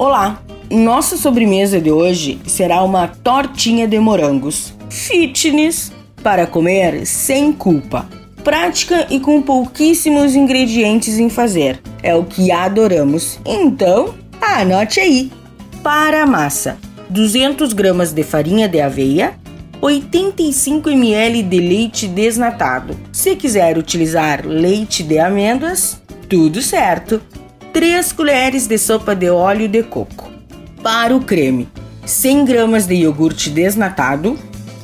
Olá! Nossa sobremesa de hoje será uma tortinha de morangos. Fitness para comer sem culpa. Prática e com pouquíssimos ingredientes em fazer. É o que adoramos. Então, anote aí. Para a massa: 200 gramas de farinha de aveia, 85 ml de leite desnatado. Se quiser utilizar leite de amêndoas, tudo certo. 3 colheres de sopa de óleo de coco. Para o creme, 100 gramas de iogurte desnatado,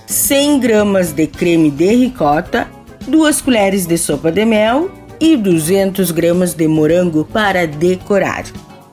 100 gramas de creme de ricota, 2 colheres de sopa de mel e 200 gramas de morango para decorar.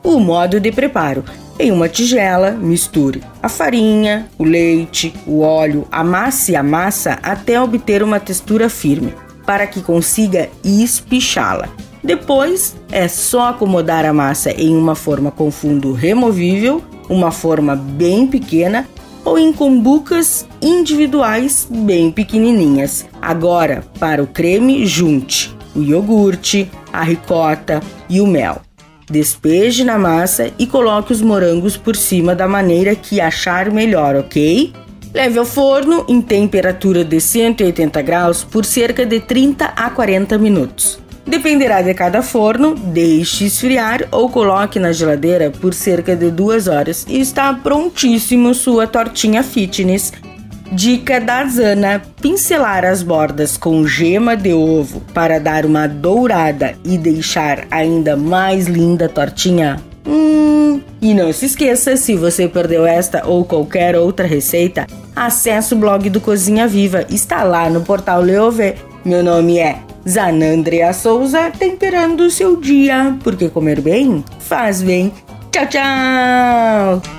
O modo de preparo: em uma tigela, misture a farinha, o leite, o óleo, amasse a massa até obter uma textura firme, para que consiga espichá-la. Depois é só acomodar a massa em uma forma com fundo removível, uma forma bem pequena ou em combucas individuais bem pequenininhas. Agora, para o creme, junte o iogurte, a ricota e o mel. Despeje na massa e coloque os morangos por cima da maneira que achar melhor, ok? Leve ao forno em temperatura de 180 graus por cerca de 30 a 40 minutos. Dependerá de cada forno, deixe esfriar ou coloque na geladeira por cerca de duas horas e está prontíssimo sua tortinha fitness. Dica da Zana: pincelar as bordas com gema de ovo para dar uma dourada e deixar ainda mais linda a tortinha. Hum, e não se esqueça, se você perdeu esta ou qualquer outra receita, acesse o blog do Cozinha Viva, está lá no portal Leovê. Meu nome é Zanandrea Souza, temperando o seu dia, porque comer bem faz bem. Tchau, tchau!